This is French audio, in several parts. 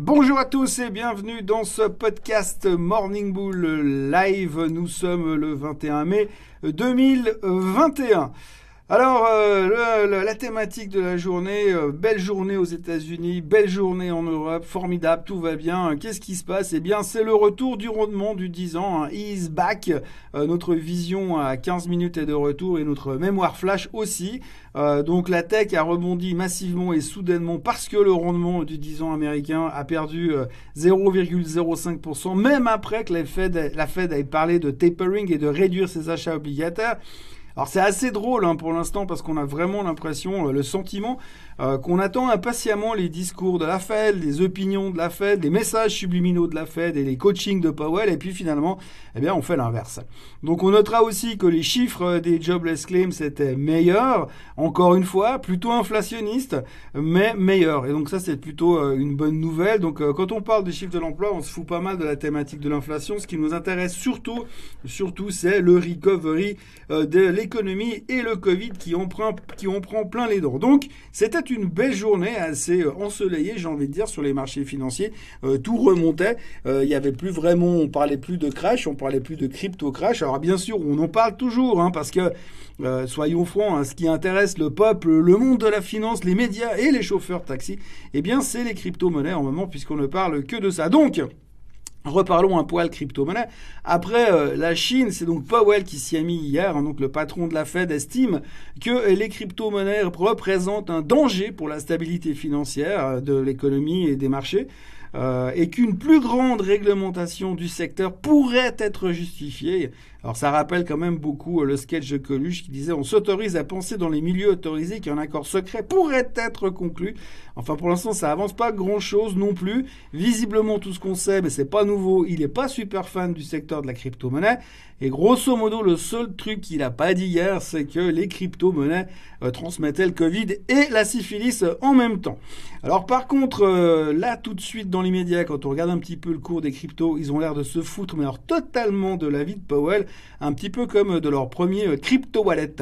Bonjour à tous et bienvenue dans ce podcast Morning Bull Live. Nous sommes le 21 mai 2021. Alors, euh, la thématique de la journée, euh, belle journée aux États-Unis, belle journée en Europe, formidable, tout va bien. Qu'est-ce qui se passe? Eh bien, c'est le retour du rendement du 10 ans, hein. back. Euh, notre vision à 15 minutes est de retour et notre mémoire flash aussi. donc, la tech a rebondi massivement et soudainement parce que le rendement du 10 ans américain a perdu 0,05%, même après que la Fed, la Fed ait parlé de tapering et de réduire ses achats obligataires. Alors c'est assez drôle hein, pour l'instant parce qu'on a vraiment l'impression, euh, le sentiment euh, qu'on attend impatiemment les discours de la Fed, les opinions de la Fed, les messages subliminaux de la Fed et les coachings de Powell et puis finalement, eh bien on fait l'inverse. Donc on notera aussi que les chiffres des jobless claims étaient meilleurs, encore une fois, plutôt inflationnistes, mais meilleurs. Et donc ça c'est plutôt euh, une bonne nouvelle. Donc quand on parle des chiffres de l'emploi, on se fout pas mal de la thématique de l'inflation. Ce qui nous intéresse surtout, surtout c'est le recovery de l'économie l'économie et le Covid qui en prend, qui plein les dents. Donc, c'était une belle journée assez euh, ensoleillée, j'ai envie de dire, sur les marchés financiers. Euh, tout remontait. Euh, il y avait plus vraiment, on parlait plus de crash, on parlait plus de crypto crash. Alors, bien sûr, on en parle toujours, hein, parce que, soyons francs, hein, ce qui intéresse le peuple, le monde de la finance, les médias et les chauffeurs taxi, eh bien, c'est les crypto-monnaies en moment, puisqu'on ne parle que de ça. Donc, Reparlons un poil crypto-monnaie. Après euh, la Chine, c'est donc Powell qui s'y a mis hier. Hein, donc le patron de la Fed estime que les crypto-monnaies représentent un danger pour la stabilité financière euh, de l'économie et des marchés. Euh, et qu'une plus grande réglementation du secteur pourrait être justifiée. Alors ça rappelle quand même beaucoup le sketch de Coluche qui disait on s'autorise à penser dans les milieux autorisés qu'un accord secret pourrait être conclu. Enfin pour l'instant ça avance pas grand chose non plus. Visiblement tout ce qu'on sait, mais c'est pas nouveau, il est pas super fan du secteur de la crypto-monnaie. Et grosso modo, le seul truc qu'il a pas dit hier, c'est que les crypto-monnaies euh, transmettaient le Covid et la syphilis en même temps. Alors par contre, euh, là tout de suite dans l'immédiat, quand on regarde un petit peu le cours des cryptos, ils ont l'air de se foutre, mais alors totalement de la vie de Powell, un petit peu comme de leur premier euh, crypto wallet.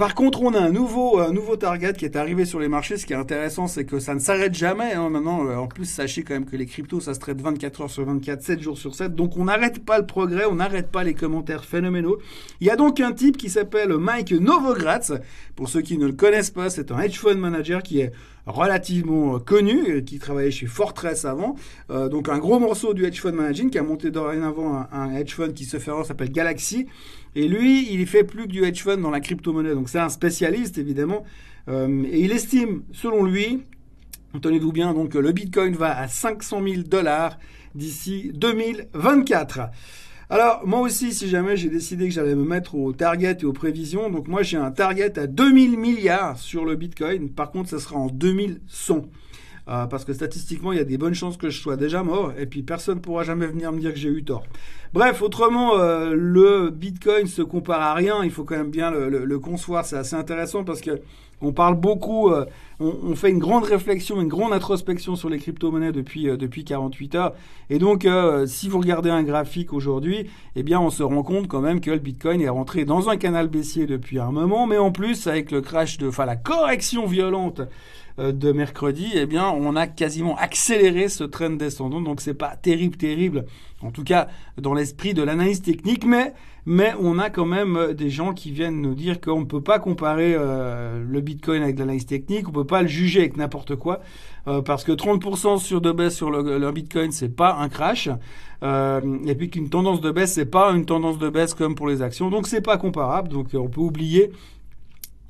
Par contre, on a un nouveau, nouveau target qui est arrivé sur les marchés. Ce qui est intéressant, c'est que ça ne s'arrête jamais. Hein. Maintenant, euh, en plus, sachez quand même que les cryptos, ça se traite 24 heures sur 24, 7 jours sur 7. Donc, on n'arrête pas le progrès, on n'arrête pas les commentaires phénoménaux. Il y a donc un type qui s'appelle Mike Novogratz. Pour ceux qui ne le connaissent pas, c'est un hedge fund manager qui est relativement connu, euh, qui travaillait chez Fortress avant. Euh, donc un gros morceau du hedge fund managing qui a monté dorénavant un, un hedge fund qui se fait s'appelle Galaxy. Et lui, il fait plus que du hedge fund dans la crypto-monnaie. Donc c'est un spécialiste, évidemment. Euh, et il estime, selon lui, tenez-vous bien, donc le Bitcoin va à 500 000 dollars d'ici 2024. Alors, moi aussi, si jamais j'ai décidé que j'allais me mettre au target et aux prévisions, donc moi j'ai un target à 2000 milliards sur le Bitcoin. Par contre, ça sera en 2100. Euh, parce que statistiquement, il y a des bonnes chances que je sois déjà mort, et puis personne ne pourra jamais venir me dire que j'ai eu tort. Bref, autrement, euh, le Bitcoin se compare à rien, il faut quand même bien le, concevoir, c'est assez intéressant parce que on parle beaucoup, euh, on, fait une grande réflexion, une grande introspection sur les crypto-monnaies depuis, depuis 48 heures. Et donc, si vous regardez un graphique aujourd'hui, eh bien, on se rend compte quand même que le Bitcoin est rentré dans un canal baissier depuis un moment, mais en plus, avec le crash de, enfin, la correction violente euh, de mercredi, eh bien, on a quasiment accéléré ce trend descendant. Donc, c'est pas terrible, terrible. En tout cas, dans l'esprit de l'analyse technique, mais mais on a quand même euh, des gens qui viennent nous dire qu'on ne peut pas comparer euh, le Bitcoin avec l'analyse technique, on peut pas le juger avec n'importe quoi, parce que 30% sur de baisse sur le, le Bitcoin, c'est pas un crash, et puis qu'une tendance de baisse, c'est pas une tendance de baisse comme pour les actions, donc c'est pas comparable, donc on peut oublier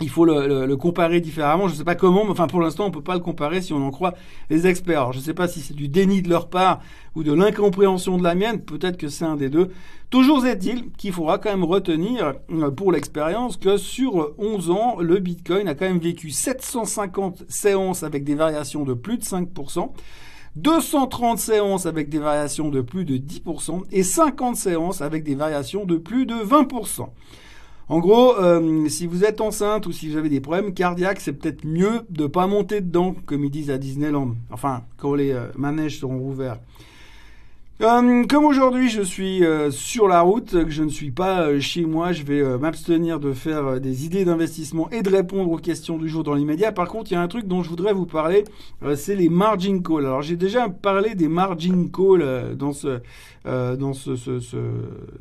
il faut le, comparer différemment. Je ne sais pas comment, mais enfin pour l'instant on peut pas le comparer si on en croit les experts. Alors, je ne sais pas si c'est du déni de leur part ou de l'incompréhension de la mienne. Peut-être que c'est un des deux. Toujours est-il qu'il faudra quand même retenir euh, pour l'expérience que sur 11 ans, le Bitcoin a quand même vécu 750 séances avec des variations de plus de 5%. 230 séances avec des variations de plus de 10% et 50 séances avec des variations de plus de 20%. En gros, euh, si vous êtes enceinte ou si vous avez des problèmes cardiaques, c'est peut-être mieux de ne pas monter dedans, comme ils disent à Disneyland. Enfin, quand les euh, manèges seront ouverts. Euh, comme aujourd'hui je suis euh, sur la route, que je ne suis pas euh, chez moi, je vais m'abstenir de faire des idées d'investissement et de répondre aux questions du jour dans l'immédiat. Par contre, il y a un truc dont je voudrais vous parler, c'est les margin calls. Alors j'ai déjà parlé des margin calls dans ce dans ce, ce, ce,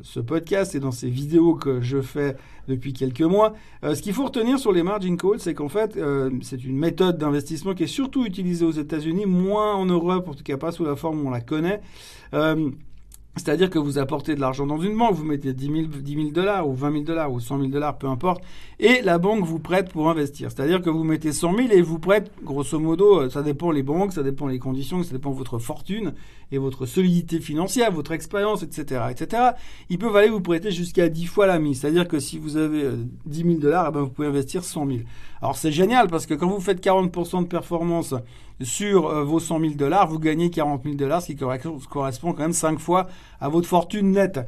ce, podcast et dans ces vidéos que je fais depuis quelques mois. ce qu'il faut retenir sur les margin calls, c'est qu'en fait, c'est une méthode d'investissement qui est surtout utilisée aux États-Unis, moins en Europe, en tout cas pas sous la forme où on la connaît. Euh, c'est-à-dire que vous apportez de l'argent dans une banque, vous mettez 10 000, dollars ou 20 000 dollars ou 100 000 dollars, peu importe, et la banque vous prête pour investir. C'est-à-dire que vous mettez 100 000 et vous prête, grosso modo, euh, ça dépend les banques, ça dépend les conditions, ça dépend votre fortune et votre solidité financière, votre expérience, etc., etc. Ils peuvent aller vous prêter jusqu'à 10 fois la mise. C'est-à-dire que si vous avez 10 euh, 000 dollars, eh ben vous pouvez investir 100 000. Alors c'est génial parce que quand vous faites 40% de performance sur euh, vos 100 000 dollars, vous gagnez 40 000 dollars, ce qui correspond quand même 5 fois à votre fortune nette.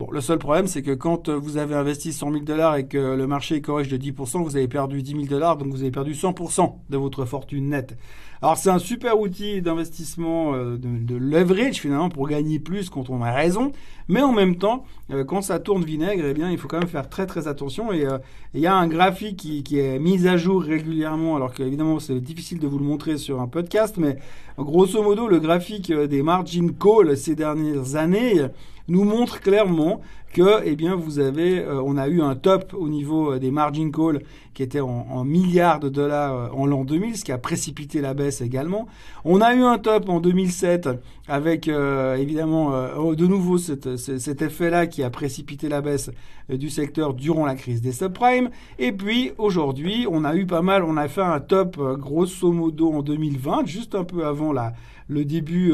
Bon, le seul problème, c'est que quand euh, vous avez investi 100 000 dollars et que le marché corrige de 10%, vous avez perdu 10 000 dollars, donc vous avez perdu 100% de votre fortune nette. Alors c'est un super outil d'investissement euh, de, leverage finalement pour gagner plus quand on a raison, mais en même temps, euh, quand ça tourne vinaigre, eh bien il faut quand même faire très très attention. Et il y a un graphique qui, qui, est mis à jour régulièrement, alors qu'évidemment c'est difficile de vous le montrer sur un podcast, mais grosso modo le graphique des margin call ces dernières années nous montre clairement que, eh bien, vous avez, euh, on a eu un top au niveau euh, des margin calls qui était en, milliards de dollars euh, en l'an 2000, ce qui a précipité la baisse également. On a eu un top en 2007 avec évidemment oh, de nouveau cet, effet-là qui a précipité la baisse du secteur durant la crise des subprimes. Et puis aujourd'hui, on a eu pas mal, on a fait un top grosso modo en 2020, juste un peu avant la, le début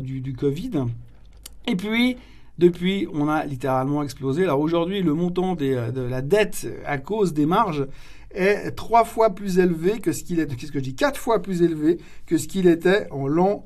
du Covid. Et puis, depuis, on a littéralement explosé. Alors aujourd'hui, le montant euh, de la dette à cause des marges est trois fois plus élevé que ce qu'il était, qu'est-ce que je dis, quatre fois plus élevé que ce qu'il était en l'an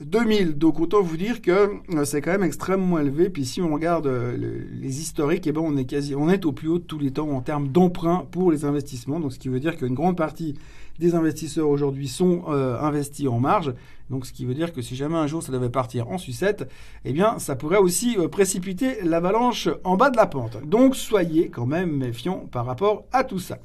2000. Donc autant vous dire que euh, c'est quand même extrêmement élevé. Puis si on regarde euh, les historiques, eh ben on est quasi, on est au plus haut de tous les temps en termes d'emprunt pour les investissements. Donc ce qui veut dire qu'une grande partie des investisseurs aujourd'hui sont euh, investis en marge. Donc ce qui veut dire que si jamais un jour ça devait partir en sucette, eh bien ça pourrait aussi précipiter l'avalanche en bas de la pente. Donc soyez quand même méfiants par rapport à tout ça.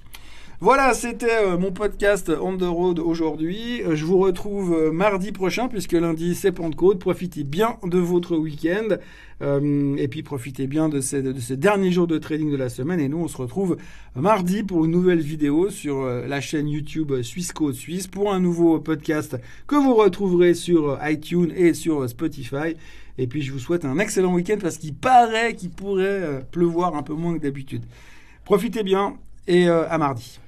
Voilà, c'était euh, mon podcast On the Road aujourd'hui. Euh, je vous retrouve euh, mardi prochain puisque lundi c'est Pentecôte. Profitez bien de votre week-end et puis profitez bien de ces, de ces, derniers jours de trading de la semaine. Et nous, on se retrouve mardi pour une nouvelle vidéo sur la chaîne YouTube Suisse Code Suisse pour un nouveau podcast que vous retrouverez sur iTunes et sur Spotify. Et puis je vous souhaite un excellent week-end parce qu'il paraît qu'il pourrait pleuvoir un peu moins que d'habitude. Profitez bien et à mardi.